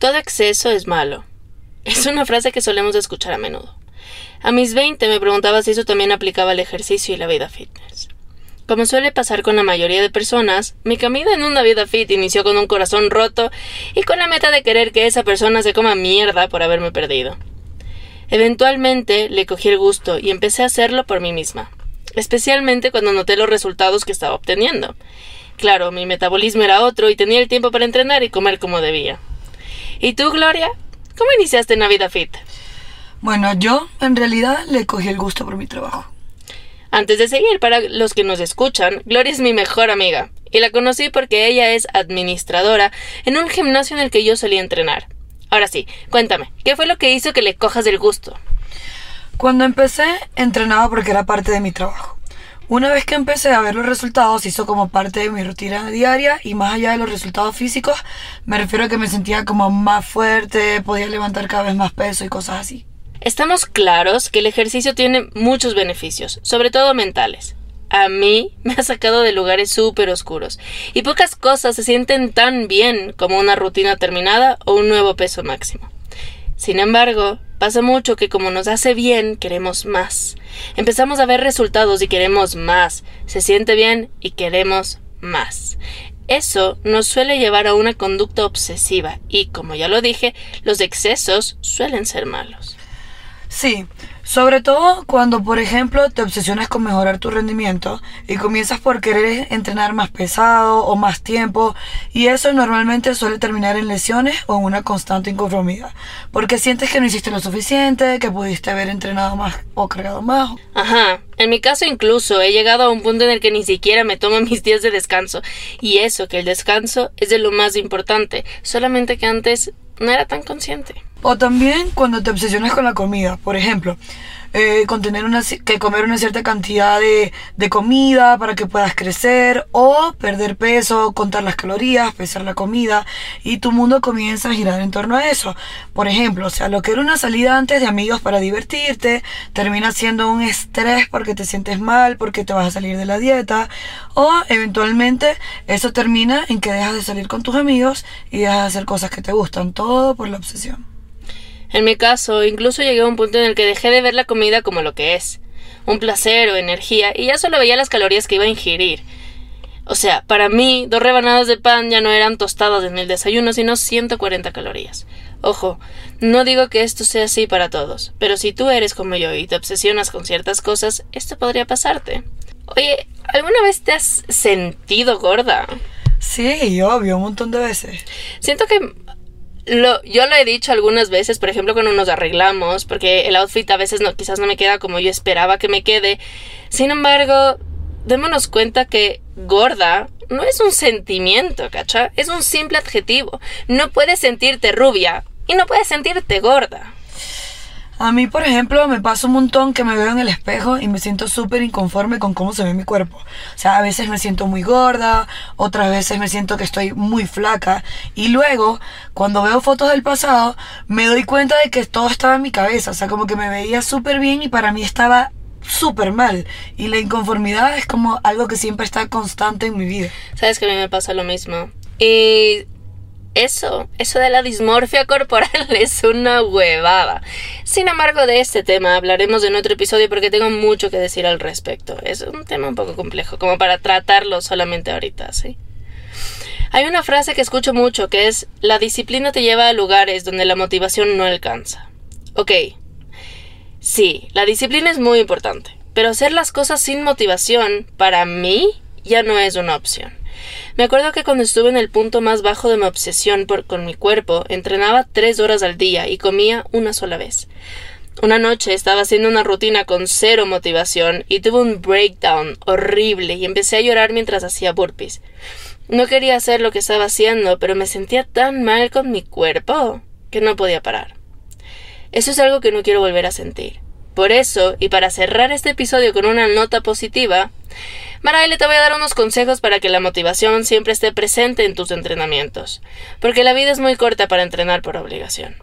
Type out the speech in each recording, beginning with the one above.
Todo exceso es malo. Es una frase que solemos escuchar a menudo. A mis 20 me preguntaba si eso también aplicaba al ejercicio y la vida fitness. Como suele pasar con la mayoría de personas, mi camino en una vida fit inició con un corazón roto y con la meta de querer que esa persona se coma mierda por haberme perdido. Eventualmente le cogí el gusto y empecé a hacerlo por mí misma, especialmente cuando noté los resultados que estaba obteniendo. Claro, mi metabolismo era otro y tenía el tiempo para entrenar y comer como debía. ¿Y tú, Gloria? ¿Cómo iniciaste en la vida fit? Bueno, yo en realidad le cogí el gusto por mi trabajo. Antes de seguir, para los que nos escuchan, Gloria es mi mejor amiga, y la conocí porque ella es administradora en un gimnasio en el que yo solía entrenar. Ahora sí, cuéntame, ¿qué fue lo que hizo que le cojas el gusto? Cuando empecé, entrenaba porque era parte de mi trabajo. Una vez que empecé a ver los resultados, hizo como parte de mi rutina diaria y más allá de los resultados físicos, me refiero a que me sentía como más fuerte, podía levantar cada vez más peso y cosas así. Estamos claros que el ejercicio tiene muchos beneficios, sobre todo mentales. A mí me ha sacado de lugares súper oscuros, y pocas cosas se sienten tan bien como una rutina terminada o un nuevo peso máximo. Sin embargo, pasa mucho que como nos hace bien, queremos más. Empezamos a ver resultados y queremos más. Se siente bien y queremos más. Eso nos suele llevar a una conducta obsesiva y, como ya lo dije, los excesos suelen ser malos. Sí, sobre todo cuando, por ejemplo, te obsesionas con mejorar tu rendimiento y comienzas por querer entrenar más pesado o más tiempo y eso normalmente suele terminar en lesiones o en una constante inconformidad, porque sientes que no hiciste lo suficiente, que pudiste haber entrenado más o cargado más. Ajá, en mi caso incluso he llegado a un punto en el que ni siquiera me tomo mis días de descanso y eso que el descanso es de lo más importante, solamente que antes no era tan consciente. O también cuando te obsesionas con la comida, por ejemplo, eh, con tener una, que comer una cierta cantidad de, de, comida para que puedas crecer o perder peso, contar las calorías, pesar la comida y tu mundo comienza a girar en torno a eso. Por ejemplo, o sea, lo que era una salida antes de amigos para divertirte termina siendo un estrés porque te sientes mal, porque te vas a salir de la dieta o eventualmente eso termina en que dejas de salir con tus amigos y dejas de hacer cosas que te gustan, todo por la obsesión. En mi caso, incluso llegué a un punto en el que dejé de ver la comida como lo que es, un placer o energía, y ya solo veía las calorías que iba a ingerir. O sea, para mí, dos rebanadas de pan ya no eran tostadas en el desayuno, sino 140 calorías. Ojo, no digo que esto sea así para todos, pero si tú eres como yo y te obsesionas con ciertas cosas, esto podría pasarte. Oye, ¿alguna vez te has sentido gorda? Sí, obvio, un montón de veces. Siento que lo, yo lo he dicho algunas veces, por ejemplo, cuando nos arreglamos, porque el outfit a veces no, quizás no me queda como yo esperaba que me quede. Sin embargo, démonos cuenta que gorda no es un sentimiento, ¿cacha? Es un simple adjetivo. No puedes sentirte rubia y no puedes sentirte gorda. A mí, por ejemplo, me pasa un montón que me veo en el espejo y me siento súper inconforme con cómo se ve mi cuerpo. O sea, a veces me siento muy gorda, otras veces me siento que estoy muy flaca. Y luego, cuando veo fotos del pasado, me doy cuenta de que todo estaba en mi cabeza. O sea, como que me veía súper bien y para mí estaba súper mal. Y la inconformidad es como algo que siempre está constante en mi vida. Sabes que a mí me pasa lo mismo. Y eso, eso de la dismorfia corporal es una huevada. Sin embargo, de este tema hablaremos en otro episodio porque tengo mucho que decir al respecto. Es un tema un poco complejo, como para tratarlo solamente ahorita, ¿sí? Hay una frase que escucho mucho que es la disciplina te lleva a lugares donde la motivación no alcanza. Ok. Sí, la disciplina es muy importante, pero hacer las cosas sin motivación, para mí, ya no es una opción. Me acuerdo que cuando estuve en el punto más bajo de mi obsesión por, con mi cuerpo, entrenaba tres horas al día y comía una sola vez. Una noche estaba haciendo una rutina con cero motivación y tuve un breakdown horrible y empecé a llorar mientras hacía burpees. No quería hacer lo que estaba haciendo, pero me sentía tan mal con mi cuerpo que no podía parar. Eso es algo que no quiero volver a sentir. Por eso, y para cerrar este episodio con una nota positiva, Maraile te voy a dar unos consejos para que la motivación siempre esté presente en tus entrenamientos, porque la vida es muy corta para entrenar por obligación.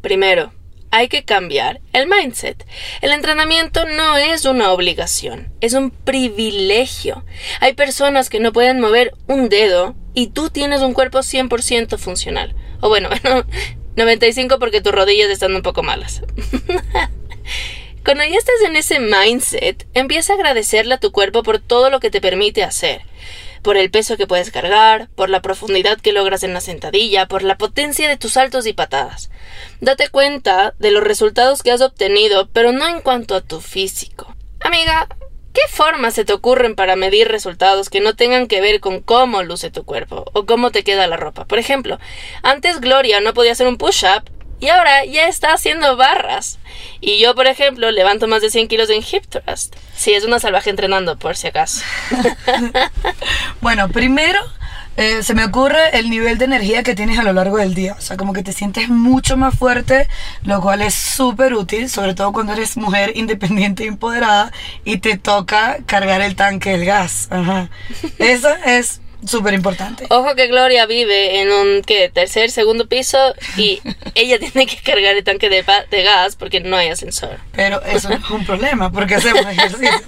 Primero, hay que cambiar el mindset. El entrenamiento no es una obligación, es un privilegio. Hay personas que no pueden mover un dedo y tú tienes un cuerpo 100% funcional. O bueno, bueno, 95 porque tus rodillas están un poco malas. Cuando ya estás en ese mindset, empieza a agradecerle a tu cuerpo por todo lo que te permite hacer por el peso que puedes cargar, por la profundidad que logras en la sentadilla, por la potencia de tus saltos y patadas. Date cuenta de los resultados que has obtenido, pero no en cuanto a tu físico. Amiga, ¿qué formas se te ocurren para medir resultados que no tengan que ver con cómo luce tu cuerpo o cómo te queda la ropa? Por ejemplo, antes Gloria no podía hacer un push-up y ahora ya está haciendo barras. Y yo, por ejemplo, levanto más de 100 kilos en hip thrust. Sí, es una salvaje entrenando, por si acaso. bueno, primero eh, se me ocurre el nivel de energía que tienes a lo largo del día. O sea, como que te sientes mucho más fuerte, lo cual es súper útil, sobre todo cuando eres mujer independiente e empoderada y te toca cargar el tanque del gas. Ajá. Eso es Súper importante. Ojo que Gloria vive en un ¿qué? tercer, segundo piso y ella tiene que cargar el tanque de, de, gas porque no hay ascensor. Pero eso no es un problema porque hacemos ejercicio.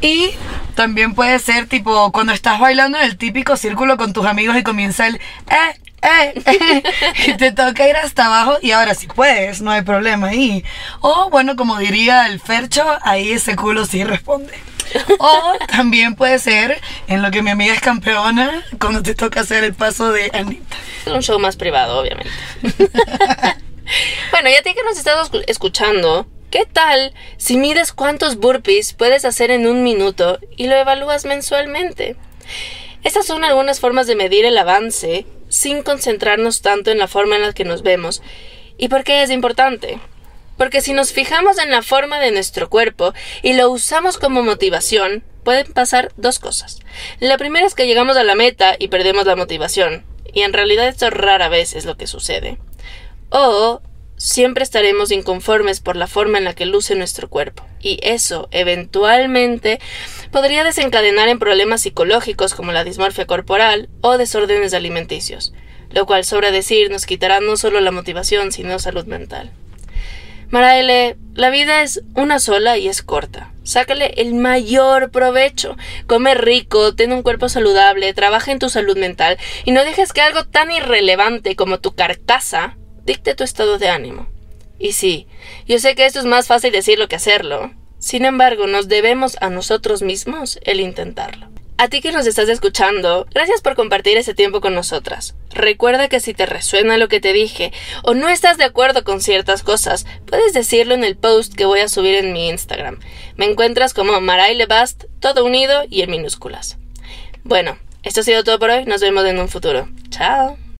Y también puede ser tipo cuando estás bailando en el típico círculo con tus amigos y comienza el eh, eh, eh, y te toca ir hasta abajo y ahora sí puedes, no hay problema ahí. O bueno, como diría el Fercho, ahí ese culo sí responde. O también puede ser en lo que mi amiga es campeona, cuando te toca hacer el paso de Anita. Un show más privado, obviamente. bueno, ya ti que nos estás escuchando, ¿qué tal si mides cuántos burpees puedes hacer en un minuto y lo evalúas mensualmente? Estas son algunas formas de medir el avance sin concentrarnos tanto en la forma en la que nos vemos. ¿Y por qué es importante? Porque si nos fijamos en la forma de nuestro cuerpo y lo usamos como motivación, pueden pasar dos cosas. La primera es que llegamos a la meta y perdemos la motivación, y en realidad esto rara vez es lo que sucede. O siempre estaremos inconformes por la forma en la que luce nuestro cuerpo, y eso, eventualmente, podría desencadenar en problemas psicológicos como la dismorfia corporal o desórdenes alimenticios, lo cual sobra decir nos quitará no solo la motivación, sino salud mental. Maraele, la vida es una sola y es corta. Sácale el mayor provecho. Come rico, ten un cuerpo saludable, trabaja en tu salud mental y no dejes que algo tan irrelevante como tu carcasa dicte tu estado de ánimo. Y sí, yo sé que esto es más fácil decirlo que hacerlo. Sin embargo, nos debemos a nosotros mismos el intentarlo. A ti que nos estás escuchando, gracias por compartir ese tiempo con nosotras. Recuerda que si te resuena lo que te dije o no estás de acuerdo con ciertas cosas, puedes decirlo en el post que voy a subir en mi Instagram. Me encuentras como Maray Lebast, todo unido y en minúsculas. Bueno, esto ha sido todo por hoy. Nos vemos en un futuro. Chao.